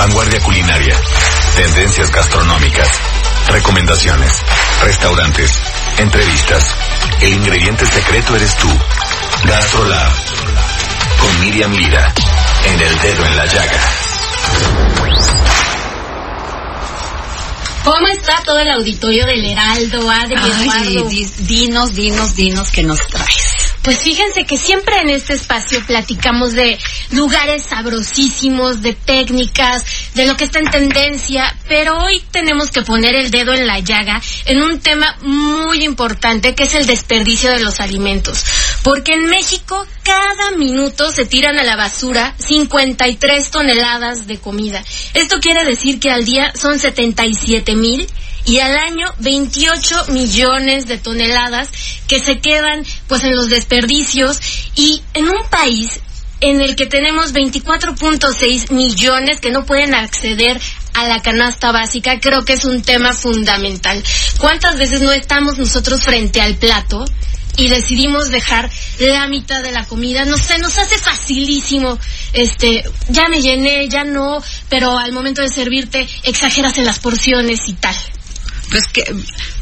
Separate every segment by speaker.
Speaker 1: Vanguardia culinaria, tendencias gastronómicas, recomendaciones, restaurantes, entrevistas. El ingrediente secreto eres tú. GastroLab. Con Miriam Lira. En el dedo en la llaga.
Speaker 2: ¿Cómo está todo el auditorio del Heraldo, Adri,
Speaker 3: Ay,
Speaker 2: Eduardo?
Speaker 3: di- dinos, dinos, dinos que nos traes.
Speaker 2: Pues fíjense que siempre en este espacio platicamos de lugares sabrosísimos, de técnicas, de lo que está en tendencia, pero hoy tenemos que poner el dedo en la llaga en un tema muy importante que es el desperdicio de los alimentos. Porque en México cada minuto se tiran a la basura 53 toneladas de comida. Esto quiere decir que al día son 77 mil y al año 28 millones de toneladas que se quedan pues en los desperdicios y en un país en el que tenemos 24.6 millones que no pueden acceder a la canasta básica, creo que es un tema fundamental. ¿Cuántas veces no estamos nosotros frente al plato y decidimos dejar la mitad de la comida? No sé, nos hace facilísimo, este, ya me llené, ya no, pero al momento de servirte exageras en las porciones y tal.
Speaker 3: Pues que,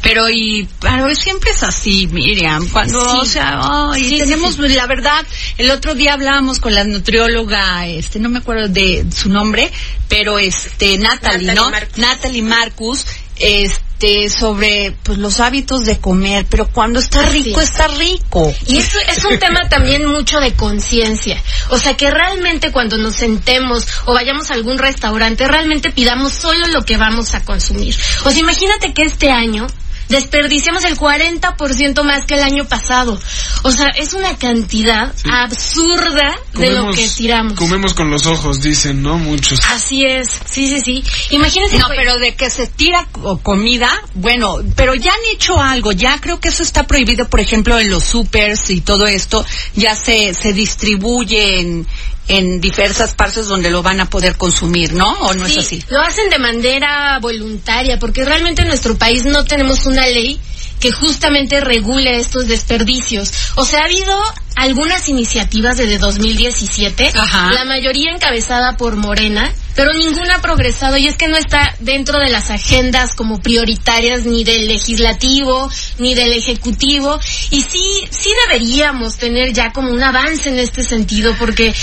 Speaker 3: pero y, pero siempre es así, Miriam, cuando,
Speaker 2: Sí.
Speaker 3: o sea,
Speaker 2: sí,
Speaker 3: tenemos,
Speaker 2: sí.
Speaker 3: la verdad, el otro día hablábamos con la nutrióloga, este, no me acuerdo de su nombre, pero este, Natalie,
Speaker 2: Natalie
Speaker 3: ¿no?
Speaker 2: Marcus.
Speaker 3: Natalie Marcus, este, sobre, pues, los hábitos de comer, pero cuando está rico,
Speaker 2: Sí.
Speaker 3: está rico.
Speaker 2: Y eso es un tema también mucho de conciencia. O sea, que realmente cuando nos sentemos o vayamos a algún restaurante, realmente pidamos solo lo que vamos a consumir. O sea, imagínate que este año desperdiciamos el 40% más que el año pasado. O sea, es una cantidad absurda de lo que tiramos.
Speaker 4: Comemos con los ojos, dicen, ¿no? Muchos.
Speaker 2: Así es, sí, sí, sí. Imagínense.
Speaker 3: No,
Speaker 2: pues,
Speaker 3: pero de que se tira co- comida, bueno, pero ya han hecho algo, ya creo que eso está prohibido, por ejemplo, en los supers y todo esto, ya se, se distribuye en, en diversas partes donde lo van a poder consumir, ¿no? ¿O no
Speaker 2: Sí,
Speaker 3: es así?
Speaker 2: Lo hacen de manera voluntaria, porque realmente en nuestro país no tenemos una ley que justamente regule estos desperdicios. O sea, ha habido algunas iniciativas desde 2017,
Speaker 3: Ajá.
Speaker 2: la mayoría encabezada por Morena, pero ninguna ha progresado y es que no está dentro de las agendas como prioritarias ni del legislativo ni del ejecutivo y sí sí deberíamos tener ya como un avance en este sentido porque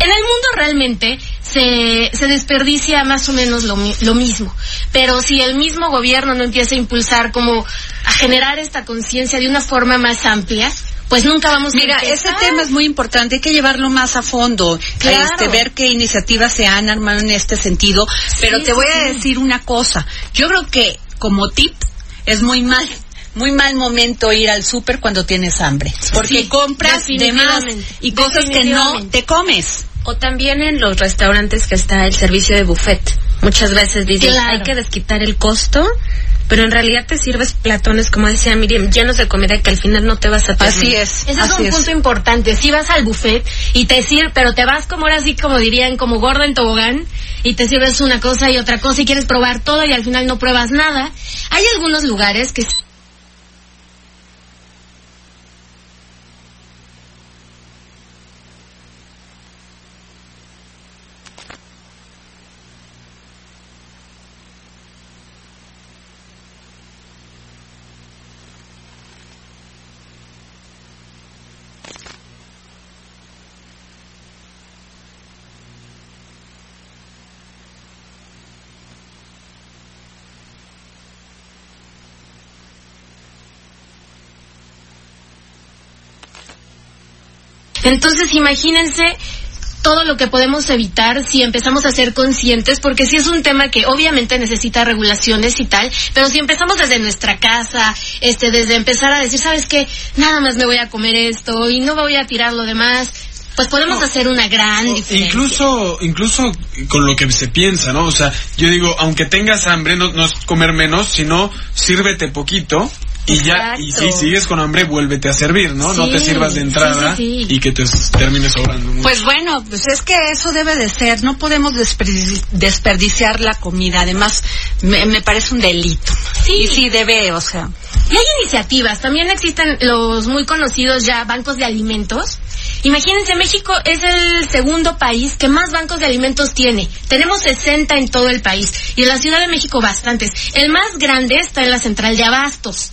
Speaker 2: en el mundo realmente se, se desperdicia más o menos lo, lo mismo, pero si el mismo gobierno no empieza a impulsar como a generar esta conciencia de una forma más amplia, pues nunca vamos
Speaker 3: Mira,
Speaker 2: a
Speaker 3: ese
Speaker 2: empezar.
Speaker 3: tema es muy importante, hay que llevarlo más a fondo,
Speaker 2: Claro.
Speaker 3: este, ver qué iniciativas se han armado en este sentido, pero te
Speaker 2: sí,
Speaker 3: voy a decir una cosa, yo creo que como tip es muy mal, muy mal momento ir al súper cuando tienes hambre, porque
Speaker 2: Sí,
Speaker 3: compras de más y cosas que no te comes.
Speaker 5: O también en los restaurantes que está el servicio de buffet. Muchas veces dices,
Speaker 2: Claro.
Speaker 5: hay que desquitar el costo, pero en realidad te sirves platones, como decía Miriam, llenos de comida que al final no te vas a terminar.
Speaker 3: Así es,
Speaker 2: Ese es un
Speaker 3: es.
Speaker 2: punto importante. Si vas al buffet y te sirve, pero te vas como ahora sí, como dirían, como gordo en tobogán, y te sirves una cosa y otra cosa y quieres probar todo y al final no pruebas nada. Hay algunos lugares que Entonces imagínense todo lo que podemos evitar si empezamos a ser conscientes, porque sí es un tema que obviamente necesita regulaciones y tal, pero si empezamos desde nuestra casa, este, desde empezar a decir, ¿sabes qué? Nada más me voy a comer esto y no voy a tirar lo demás, pues podemos hacer una gran diferencia.
Speaker 4: Incluso, incluso con lo que se piensa, ¿no? O sea, yo digo, aunque tengas hambre, no, no es comer menos, sino sírvete poquito y ya, y si sigues con hambre, vuélvete a servir, ¿no? no te sirvas de entrada
Speaker 2: sí, sí, sí.
Speaker 4: y que te termines sobrando mucho.
Speaker 3: Pues bueno, pues es que eso debe de ser, no podemos desperdi- desperdiciar la comida, además me, me parece un delito.
Speaker 2: Sí.
Speaker 3: Y sí debe, o sea,
Speaker 2: Y hay iniciativas, también existen los muy conocidos ya bancos de alimentos. Imagínense, México es el segundo país que más bancos de alimentos tiene. Tenemos 60 en todo el país y en la Ciudad de México bastantes. El más grande está en la central de Abastos.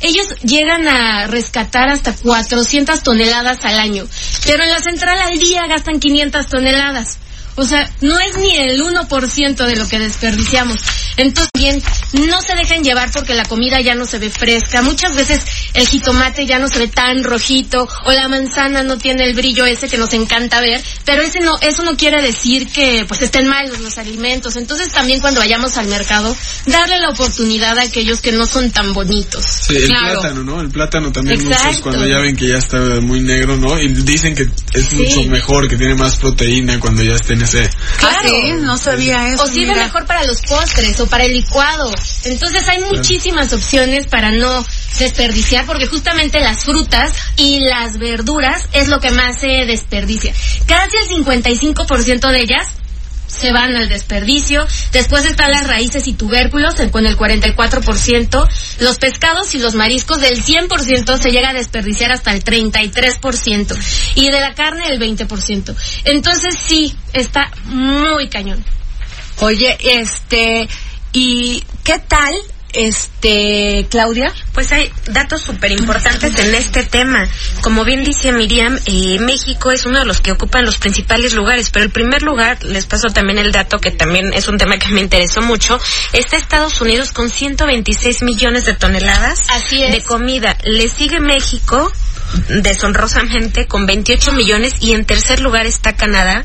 Speaker 2: Ellos llegan a rescatar hasta 400 toneladas al año, pero en la central al día gastan 500 toneladas. O sea, no es ni el 1% de lo que desperdiciamos. Entonces, bien, no se dejen llevar porque la comida ya no se ve fresca. Muchas veces el jitomate ya no se ve tan rojito o la manzana no tiene el brillo ese que nos encanta ver, pero ese no, eso no quiere decir que pues estén malos los alimentos. Entonces, también cuando vayamos al mercado, darle la oportunidad a aquellos que no son tan bonitos.
Speaker 4: Sí, el
Speaker 2: Claro.
Speaker 4: plátano, ¿no? El plátano también
Speaker 2: Exacto.
Speaker 4: muchos cuando ya ven que ya está muy negro, ¿no? Y dicen que es mucho mejor, que tiene más proteína cuando ya está en
Speaker 2: Claro.
Speaker 3: Ah, sí, no sabía eso.
Speaker 2: O sirve
Speaker 3: mira.
Speaker 2: mejor para los postres o para el licuado. Entonces hay muchísimas opciones para no desperdiciar porque justamente las frutas y las verduras es lo que más se desperdicia. Casi el 55% de ellas se van al desperdicio. Después están las raíces y tubérculos con el 44%. Los pescados y los mariscos del 100% se llega a desperdiciar hasta el 33%. Y de la carne el 20%. Entonces sí, está muy cañón.
Speaker 3: Oye, este, ¿y qué tal, este, Claudia?
Speaker 5: Pues hay datos súper importantes en este tema. Como bien dice Miriam, eh, México es uno de los que ocupan los principales lugares, pero el primer lugar, les paso también el dato que también es un tema que me interesó mucho, está Estados Unidos con 126 millones de toneladas
Speaker 2: Así es.
Speaker 5: de comida. Le sigue México deshonrosamente con 28 millones y en tercer lugar está Canadá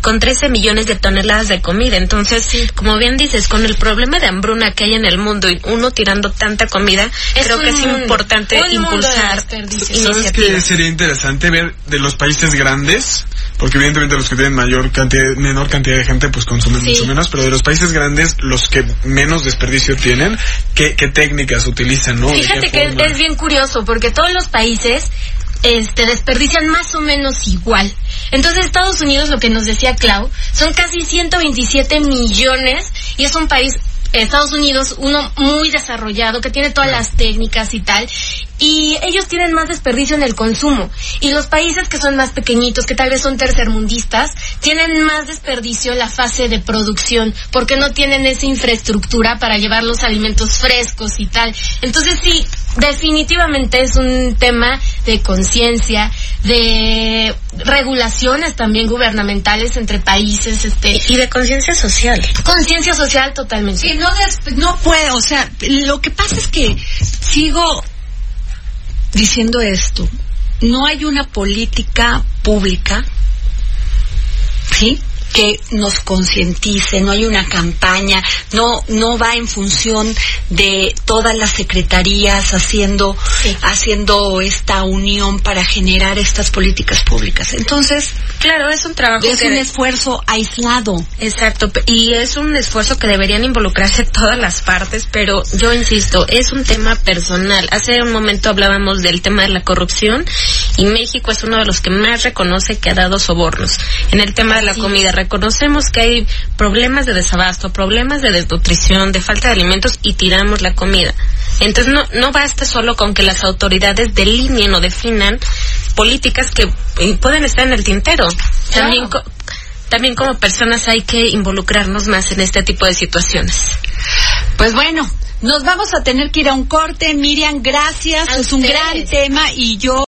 Speaker 5: con 13 millones de toneladas de comida. Entonces, como bien dices, con el problema de hambruna que hay en el mundo y uno tirando tanta comida,
Speaker 2: Es
Speaker 5: creo
Speaker 2: un
Speaker 5: que es importante impulsar.
Speaker 4: ¿Sabes qué
Speaker 5: iniciativas.
Speaker 4: sería interesante ver de los países grandes? Porque evidentemente los que tienen mayor cantidad, menor cantidad de gente pues consumen
Speaker 2: Sí.
Speaker 4: mucho menos, pero de los países grandes, los que menos desperdicio tienen, ¿qué, qué técnicas utilizan, no? ¿De
Speaker 2: Fíjate que
Speaker 4: forma?
Speaker 2: es bien curioso porque todos los países este desperdician más o menos igual. Entonces Estados Unidos, lo que nos decía Clau, son casi 127 millones y es un país Estados Unidos, uno muy desarrollado, que tiene todas las técnicas y tal, y ellos tienen más desperdicio en el consumo. Y los países que son más pequeñitos, que tal vez son tercermundistas, tienen más desperdicio en la fase de producción, porque no tienen esa infraestructura para llevar los alimentos frescos y tal. Entonces sí, definitivamente es un tema de conciencia, de regulaciones también gubernamentales entre países, este,
Speaker 5: Y de conciencia social.
Speaker 2: conciencia social totalmente.
Speaker 3: Sí, no, des- no puede, o sea, lo que pasa es que sigo diciendo esto, no hay una política pública, ¿sí? Que nos concientice, no hay una campaña, no no va en función de todas las secretarías haciendo
Speaker 2: Sí.
Speaker 3: haciendo esta unión para generar estas políticas públicas. Entonces,
Speaker 5: Claro, es un trabajo
Speaker 3: es
Speaker 5: que
Speaker 3: un esfuerzo aislado.
Speaker 5: Exacto, y es un esfuerzo que deberían involucrarse todas las partes, pero yo insisto, es un tema personal. Hace un momento hablábamos del tema de la corrupción y México es uno de los que más reconoce que ha dado sobornos. En el tema de la comida, reconocemos que hay problemas de desabasto, problemas de desnutrición, de falta de alimentos y tiramos la comida. Entonces no, no basta solo con que las autoridades delineen o definan políticas que eh, pueden estar en el tintero. También también como personas hay que involucrarnos más en este tipo de situaciones.
Speaker 3: Pues bueno, nos vamos a tener que ir a un corte. Miriam, gracias.
Speaker 2: A
Speaker 3: es un gran tema y yo